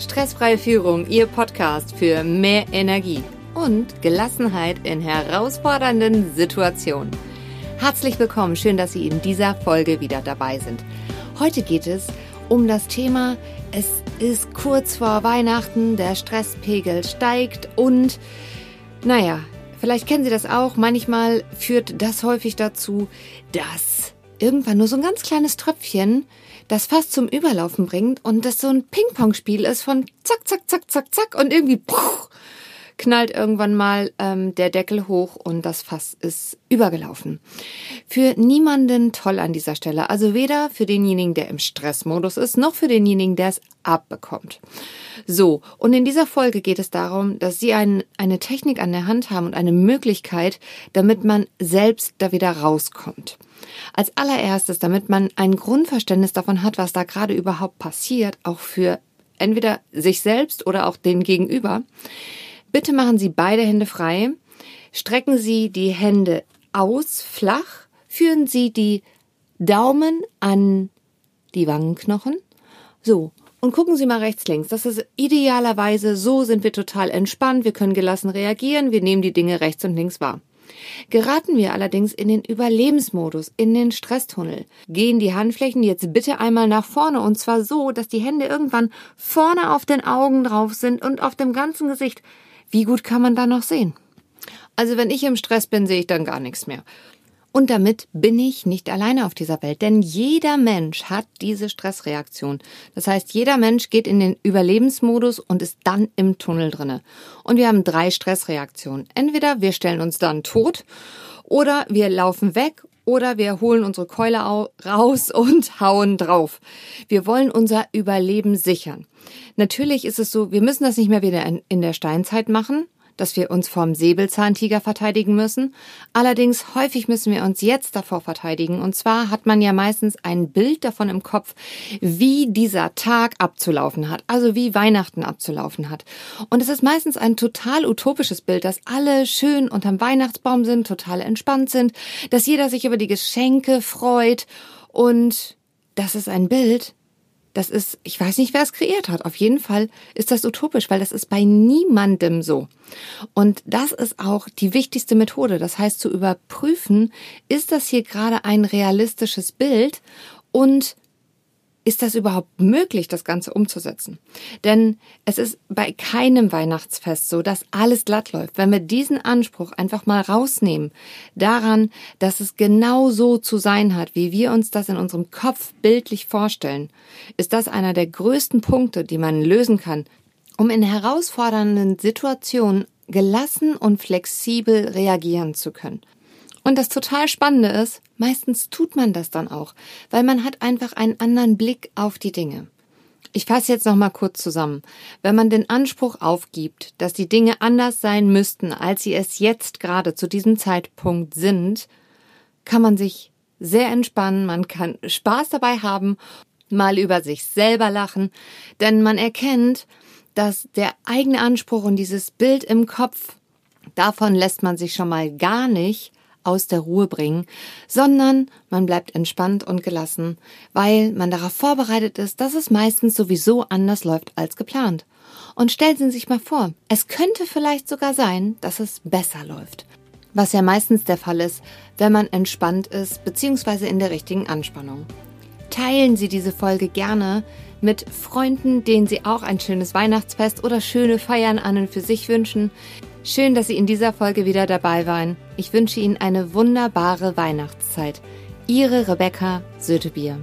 Stressfreie Führung, Ihr Podcast für mehr Energie und Gelassenheit in herausfordernden Situationen. Herzlich willkommen, schön, dass Sie in dieser Folge wieder dabei sind. Heute geht es um das Thema, es ist kurz vor Weihnachten, der Stresspegel steigt und, naja, vielleicht kennen Sie das auch, manchmal führt das häufig dazu, dass irgendwann nur so ein ganz kleines Tröpfchen das fast zum Überlaufen bringt und das so ein Ping-Pong-Spiel ist von zack, zack, zack, zack, zack und irgendwie puh, knallt irgendwann mal ähm, der Deckel hoch und das Fass ist übergelaufen. Für niemanden toll an dieser Stelle. Also weder für denjenigen, der im Stressmodus ist, noch für denjenigen, der es abbekommt. So, und in dieser Folge geht es darum, dass Sie ein, eine Technik an der Hand haben und eine Möglichkeit, damit man selbst da wieder rauskommt. Als allererstes, damit man ein Grundverständnis davon hat, was da gerade überhaupt passiert, auch für entweder sich selbst oder auch den Gegenüber. Bitte machen Sie beide Hände frei, strecken Sie die Hände aus, flach, führen Sie die Daumen an die Wangenknochen. So, und gucken Sie mal rechts, links. Das ist idealerweise so sind wir total entspannt, wir können gelassen reagieren, wir nehmen die Dinge rechts und links wahr. Geraten wir allerdings in den Überlebensmodus, in den Stresstunnel, gehen die Handflächen jetzt bitte einmal nach vorne und zwar so, dass die Hände irgendwann vorne auf den Augen drauf sind und auf dem ganzen Gesicht. Wie gut kann man da noch sehen? Also wenn ich im Stress bin, sehe ich dann gar nichts mehr. Und damit bin ich nicht alleine auf dieser Welt, denn jeder Mensch hat diese Stressreaktion. Das heißt, jeder Mensch geht in den Überlebensmodus und ist dann im Tunnel drinne. Und wir haben drei Stressreaktionen. Entweder wir stellen uns dann tot oder wir laufen weg oder wir holen unsere Keule raus und hauen drauf. Wir wollen unser Überleben sichern. Natürlich ist es so, wir müssen das nicht mehr wieder in der Steinzeit machen, dass wir uns vom Säbelzahntiger verteidigen müssen. Allerdings häufig müssen wir uns jetzt davor verteidigen. Und zwar hat man ja meistens ein Bild davon im Kopf, wie dieser Tag abzulaufen hat, also wie Weihnachten abzulaufen hat. Und es ist meistens ein total utopisches Bild, dass alle schön unterm Weihnachtsbaum sind, total entspannt sind, dass jeder sich über die Geschenke freut und das ist ein Bild, das ist, ich weiß nicht, wer es kreiert hat. Auf jeden Fall ist das utopisch, weil das ist bei niemandem so. Und das ist auch die wichtigste Methode. Das heißt, zu überprüfen, ist das hier gerade ein realistisches Bild und ist das überhaupt möglich, das Ganze umzusetzen? Denn es ist bei keinem Weihnachtsfest so, dass alles glatt läuft. Wenn wir diesen Anspruch einfach mal rausnehmen, daran, dass es genau so zu sein hat, wie wir uns das in unserem Kopf bildlich vorstellen, ist das einer der größten Punkte, die man lösen kann, um in herausfordernden Situationen gelassen und flexibel reagieren zu können. Und das total Spannende ist, meistens tut man das dann auch, weil man hat einfach einen anderen Blick auf die Dinge. Ich fasse jetzt noch mal kurz zusammen. Wenn man den Anspruch aufgibt, dass die Dinge anders sein müssten, als sie es jetzt gerade zu diesem Zeitpunkt sind, kann man sich sehr entspannen, man kann Spaß dabei haben, mal über sich selber lachen, denn man erkennt, dass der eigene Anspruch und dieses Bild im Kopf, davon lässt man sich schon mal gar nicht aus der Ruhe bringen, sondern man bleibt entspannt und gelassen, weil man darauf vorbereitet ist, dass es meistens sowieso anders läuft als geplant. Und stellen Sie sich mal vor, es könnte vielleicht sogar sein, dass es besser läuft. Was ja meistens der Fall ist, wenn man entspannt ist, beziehungsweise in der richtigen Anspannung. Teilen Sie diese Folge gerne mit Freunden, denen Sie auch ein schönes Weihnachtsfest oder schöne Feiern an und für sich wünschen. Schön, dass Sie in dieser Folge wieder dabei waren. Ich wünsche Ihnen eine wunderbare Weihnachtszeit. Ihre Rebecca Sötebier.